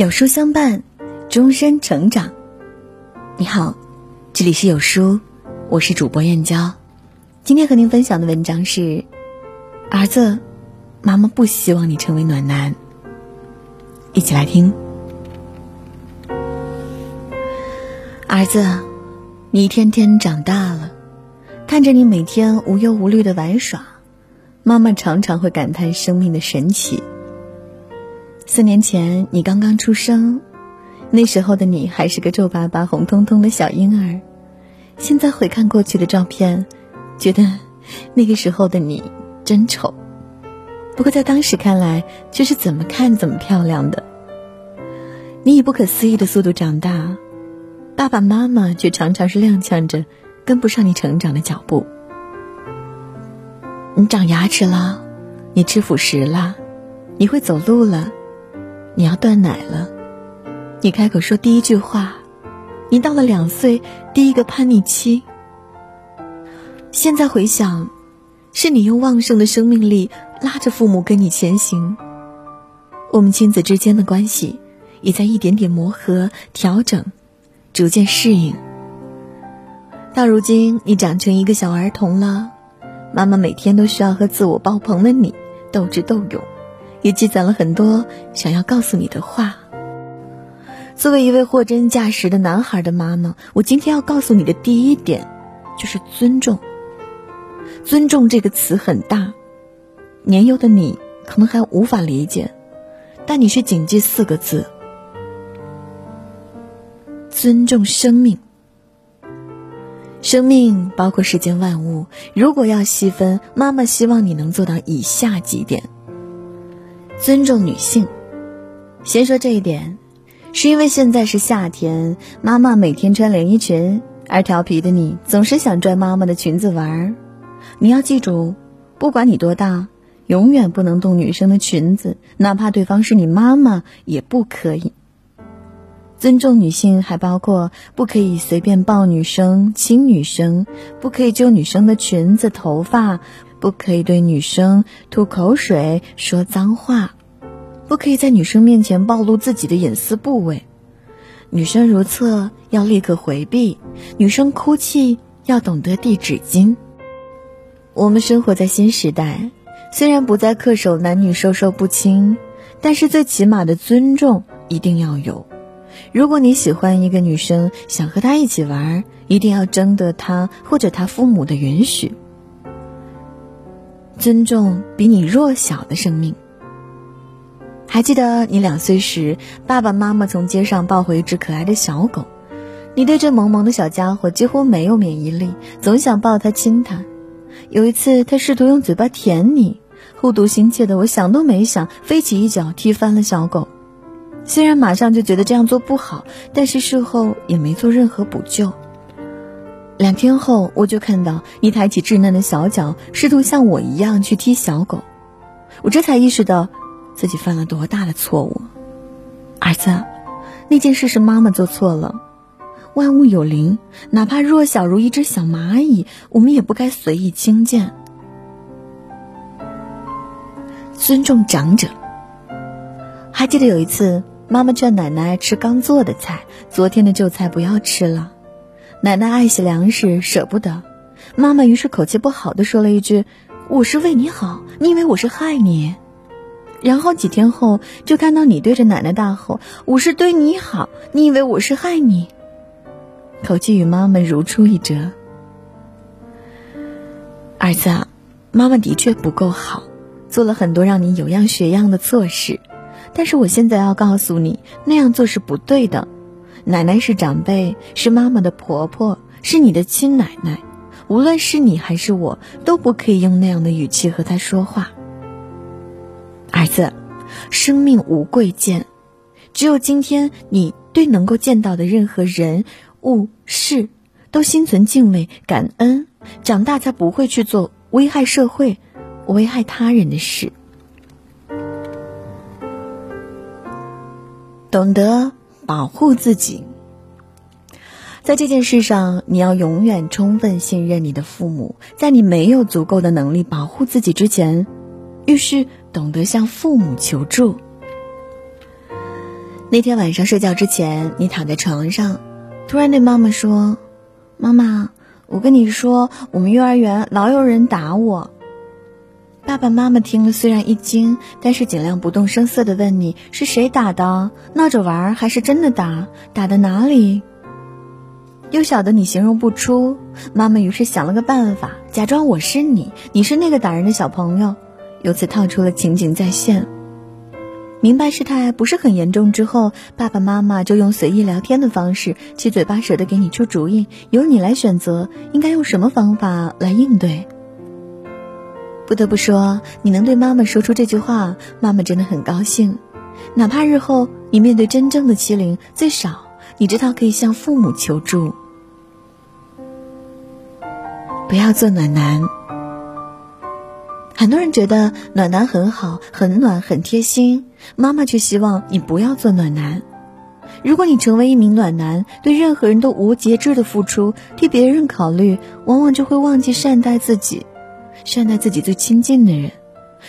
有书相伴，终身成长。你好，这里是有书，我是主播燕娇。今天和您分享的文章是：儿子，妈妈不希望你成为暖男。一起来听。儿子，你一天天长大了，看着你每天无忧无虑的玩耍，妈妈常常会感叹生命的神奇。四年前你刚刚出生，那时候的你还是个皱巴巴、红彤彤的小婴儿。现在回看过去的照片，觉得那个时候的你真丑。不过在当时看来，却是怎么看怎么漂亮的。你以不可思议的速度长大，爸爸妈妈却常常是踉跄着跟不上你成长的脚步。你长牙齿了，你吃辅食了，你会走路了。你要断奶了，你开口说第一句话，你到了两岁第一个叛逆期。现在回想，是你用旺盛的生命力拉着父母跟你前行。我们亲子之间的关系也在一点点磨合、调整，逐渐适应。到如今，你长成一个小儿童了，妈妈每天都需要和自我爆棚的你斗智斗勇。也积攒了很多想要告诉你的话。作为一位货真价实的男孩的妈妈，我今天要告诉你的第一点，就是尊重。尊重这个词很大，年幼的你可能还无法理解，但你是谨记四个字：尊重生命。生命包括世间万物，如果要细分，妈妈希望你能做到以下几点。尊重女性，先说这一点，是因为现在是夏天，妈妈每天穿连衣裙，而调皮的你总是想拽妈妈的裙子玩儿。你要记住，不管你多大，永远不能动女生的裙子，哪怕对方是你妈妈也不可以。尊重女性还包括不可以随便抱女生、亲女生，不可以揪女生的裙子、头发。不可以对女生吐口水、说脏话，不可以在女生面前暴露自己的隐私部位。女生如厕要立刻回避，女生哭泣要懂得递纸巾。我们生活在新时代，虽然不再恪守男女授受不亲，但是最起码的尊重一定要有。如果你喜欢一个女生，想和她一起玩，一定要征得她或者她父母的允许。尊重比你弱小的生命。还记得你两岁时，爸爸妈妈从街上抱回一只可爱的小狗，你对这萌萌的小家伙几乎没有免疫力，总想抱它亲它。有一次，他试图用嘴巴舔你，护犊心切的我想都没想，飞起一脚踢翻了小狗。虽然马上就觉得这样做不好，但是事后也没做任何补救。两天后，我就看到你抬起稚嫩的小脚，试图像我一样去踢小狗，我这才意识到自己犯了多大的错误。儿子，那件事是妈妈做错了。万物有灵，哪怕弱小如一只小蚂蚁，我们也不该随意轻贱。尊重长者。还记得有一次，妈妈劝奶奶吃刚做的菜，昨天的旧菜不要吃了。奶奶爱惜粮食，舍不得。妈妈于是口气不好的说了一句：“我是为你好，你以为我是害你？”然后几天后，就看到你对着奶奶大吼：“我是对你好，你以为我是害你？”口气与妈妈如出一辙。儿子，妈妈的确不够好，做了很多让你有样学样的错事，但是我现在要告诉你，那样做是不对的。奶奶是长辈，是妈妈的婆婆，是你的亲奶奶。无论是你还是我，都不可以用那样的语气和她说话。儿子，生命无贵贱，只有今天你对能够见到的任何人物事，都心存敬畏、感恩，长大才不会去做危害社会、危害他人的事。懂得。保护自己，在这件事上，你要永远充分信任你的父母。在你没有足够的能力保护自己之前，遇事懂得向父母求助。那天晚上睡觉之前，你躺在床上，突然对妈妈说：“妈妈，我跟你说，我们幼儿园老有人打我。”爸爸妈妈听了虽然一惊，但是尽量不动声色的问你是谁打的，闹着玩还是真的打？打的哪里？又晓得你形容不出，妈妈于是想了个办法，假装我是你，你是那个打人的小朋友，由此套出了情景再现。明白事态不是很严重之后，爸爸妈妈就用随意聊天的方式，七嘴八舌的给你出主意，由你来选择应该用什么方法来应对。不得不说，你能对妈妈说出这句话，妈妈真的很高兴，哪怕日后你面对真正的欺凌，最少你知道可以向父母求助。不要做暖男。很多人觉得暖男很好，很暖，很贴心。妈妈却希望你不要做暖男。如果你成为一名暖男，对任何人都无节制的付出，替别人考虑，往往就会忘记善待自己，善待自己最亲近的人。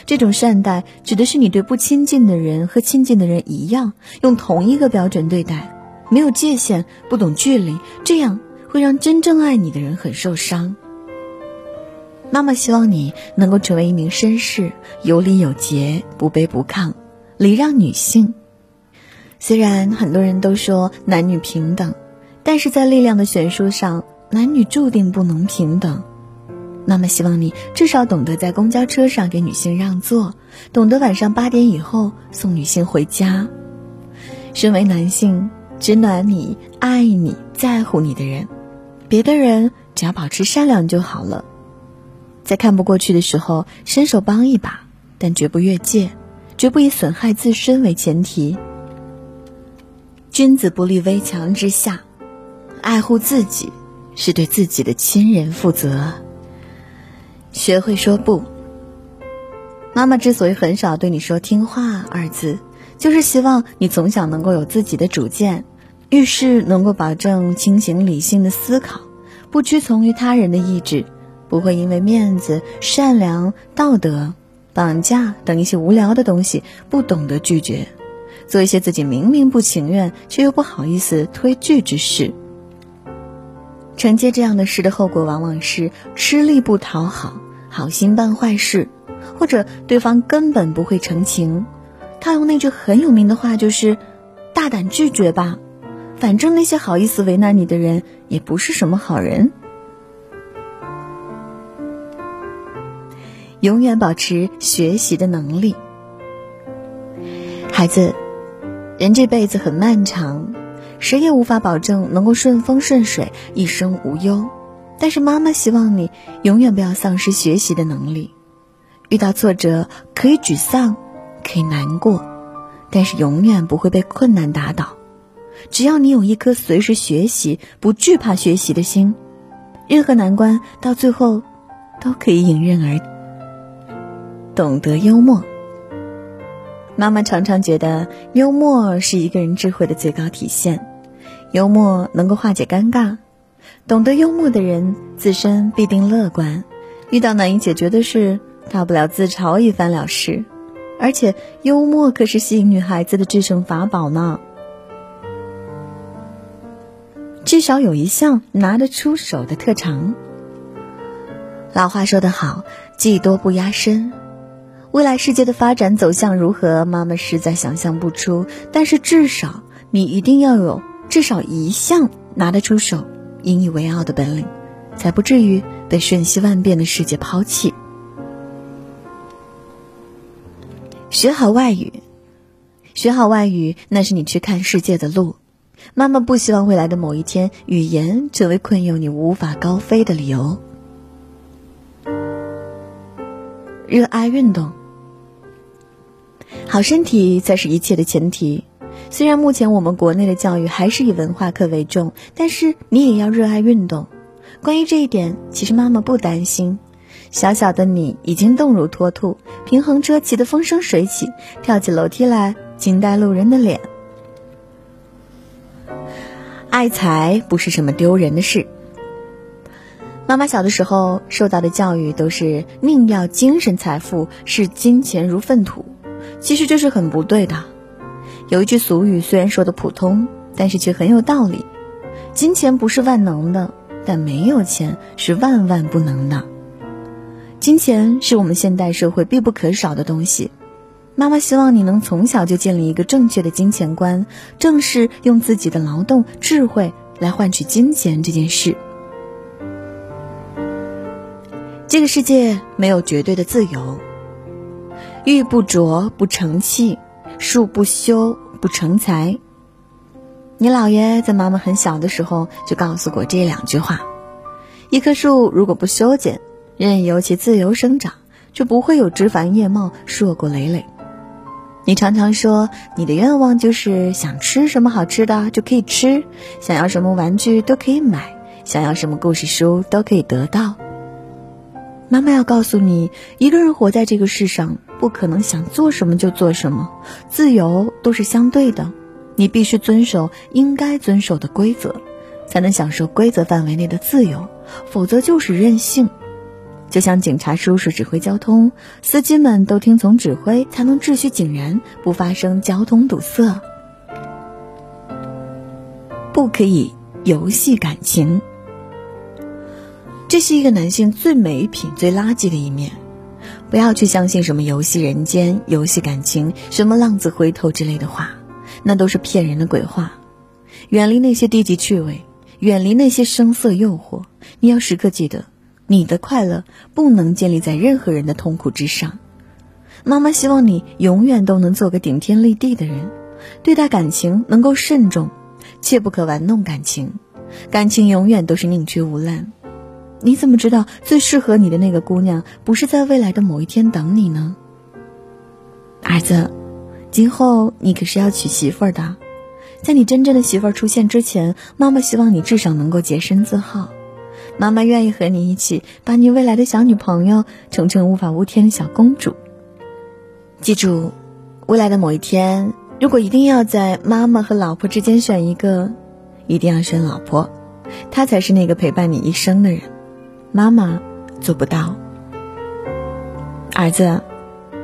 这种善待指的是你对不亲近的人和亲近的人一样，用同一个标准对待，没有界限，不懂距离，这样会让真正爱你的人很受伤。妈妈希望你能够成为一名绅士，有礼有节，不卑不亢，礼让女性。虽然很多人都说男女平等，但是在力量的悬殊上，男女注定不能平等。妈妈希望你至少懂得在公交车上给女性让座，懂得晚上八点以后送女性回家。身为男性，只暖你、爱你、在乎你的人，别的人只要保持善良就好了。在看不过去的时候，伸手帮一把，但绝不越界，绝不以损害自身为前提。君子不立危墙之下，爱护自己是对自己的亲人负责。学会说不。妈妈之所以很少对你说“听话”二字，就是希望你从小能够有自己的主见，遇事能够保证清醒理性的思考，不屈从于他人的意志。不会因为面子、善良、道德、绑架等一些无聊的东西不懂得拒绝，做一些自己明明不情愿却又不好意思推拒之事。承接这样的事的后果往往是吃力不讨好、好心办坏事，或者对方根本不会成情。他用那句很有名的话就是：“大胆拒绝吧，反正那些好意思为难你的人也不是什么好人。”永远保持学习的能力，孩子，人这辈子很漫长，谁也无法保证能够顺风顺水、一生无忧。但是妈妈希望你永远不要丧失学习的能力。遇到挫折可以沮丧，可以难过，但是永远不会被困难打倒。只要你有一颗随时学习、不惧怕学习的心，任何难关到最后都可以迎刃而解。懂得幽默。妈妈常常觉得幽默是一个人智慧的最高体现，幽默能够化解尴尬。懂得幽默的人自身必定乐观，遇到难以解决的事，大不了自嘲一番了事。而且幽默可是吸引女孩子的制胜法宝呢。至少有一项拿得出手的特长。老话说得好，技多不压身。未来世界的发展走向如何，妈妈实在想象不出。但是至少你一定要有至少一项拿得出手、引以为傲的本领，才不至于被瞬息万变的世界抛弃。学好外语，学好外语，那是你去看世界的路。妈妈不希望未来的某一天，语言成为困囿你无法高飞的理由。热爱运动。好身体才是一切的前提。虽然目前我们国内的教育还是以文化课为重，但是你也要热爱运动。关于这一点，其实妈妈不担心。小小的你已经动如脱兔，平衡车骑得风生水起，跳起楼梯来惊呆路人的脸。爱财不是什么丢人的事。妈妈小的时候受到的教育都是宁要精神财富，视金钱如粪土。其实这是很不对的，有一句俗语，虽然说的普通，但是却很有道理：金钱不是万能的，但没有钱是万万不能的。金钱是我们现代社会必不可少的东西。妈妈希望你能从小就建立一个正确的金钱观，正视用自己的劳动智慧来换取金钱这件事。这个世界没有绝对的自由。玉不琢不成器，树不修不成材。你姥爷在妈妈很小的时候就告诉过这两句话：一棵树如果不修剪，任由其自由生长，就不会有枝繁叶茂、硕果累累。你常常说你的愿望就是想吃什么好吃的就可以吃，想要什么玩具都可以买，想要什么故事书都可以得到。妈妈要告诉你，一个人活在这个世上，不可能想做什么就做什么，自由都是相对的，你必须遵守应该遵守的规则，才能享受规则范围内的自由，否则就是任性。就像警察叔叔指挥交通，司机们都听从指挥，才能秩序井然，不发生交通堵塞。不可以游戏感情，这是一个男性最没品、最垃圾的一面。不要去相信什么游戏人间、游戏感情、什么浪子回头之类的话，那都是骗人的鬼话。远离那些低级趣味，远离那些声色诱惑。你要时刻记得。你的快乐不能建立在任何人的痛苦之上。妈妈希望你永远都能做个顶天立地的人，对待感情能够慎重，切不可玩弄感情。感情永远都是宁缺毋滥。你怎么知道最适合你的那个姑娘不是在未来的某一天等你呢？儿子，今后你可是要娶媳妇儿的，在你真正的媳妇儿出现之前，妈妈希望你至少能够洁身自好。妈妈愿意和你一起，把你未来的小女朋友宠成无法无天的小公主。记住，未来的某一天，如果一定要在妈妈和老婆之间选一个，一定要选老婆，她才是那个陪伴你一生的人。妈妈做不到。儿子，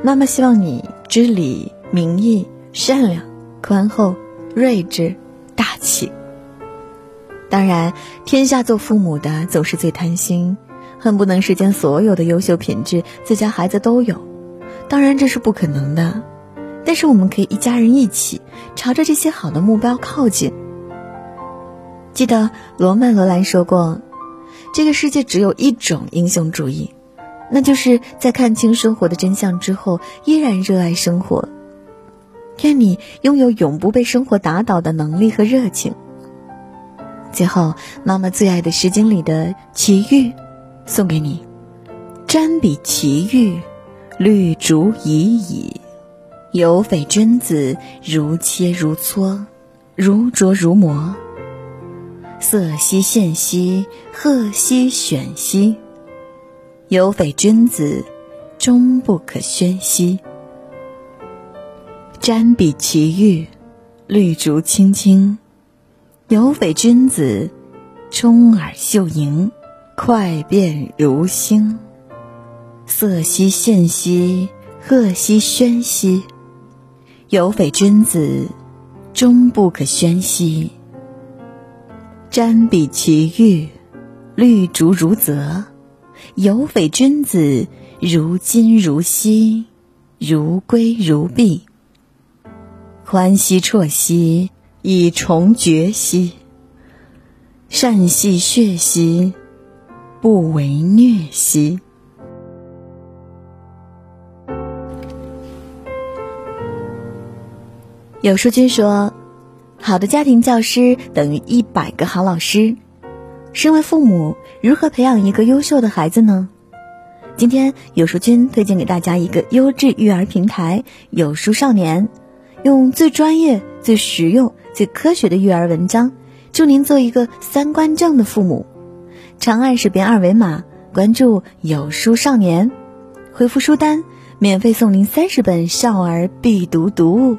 妈妈希望你知礼、明义、善良、宽厚、睿智、大气。当然，天下做父母的总是最贪心，恨不能世间所有的优秀品质自家孩子都有。当然这是不可能的，但是我们可以一家人一起朝着这些好的目标靠近。记得罗曼·罗兰说过：“这个世界只有一种英雄主义，那就是在看清生活的真相之后，依然热爱生活。”愿你拥有永不被生活打倒的能力和热情。最后，妈妈最爱的《诗经》里的奇遇，送给你：瞻彼奇遇，绿竹已矣。有匪君子，如切如磋，如琢如磨。色兮宪兮，赫兮选兮。有匪君子，终不可宣兮。瞻彼其玉，绿竹青青。有匪君子，充耳秀盈，快变如星。色兮宪兮，赫兮喧兮。有匪君子，终不可宣兮。瞻彼奇遇，绿竹如泽。有匪君子，如金如锡，如圭如璧。欢兮啜兮。以重绝兮，善兮血兮，不为虐兮。有书君说：“好的家庭教师等于一百个好老师。”身为父母，如何培养一个优秀的孩子呢？今天有书君推荐给大家一个优质育儿平台——有书少年，用最专业、最实用。最科学的育儿文章，祝您做一个三观正的父母。长按识别二维码关注有书少年，回复书单，免费送您三十本少儿必读读物。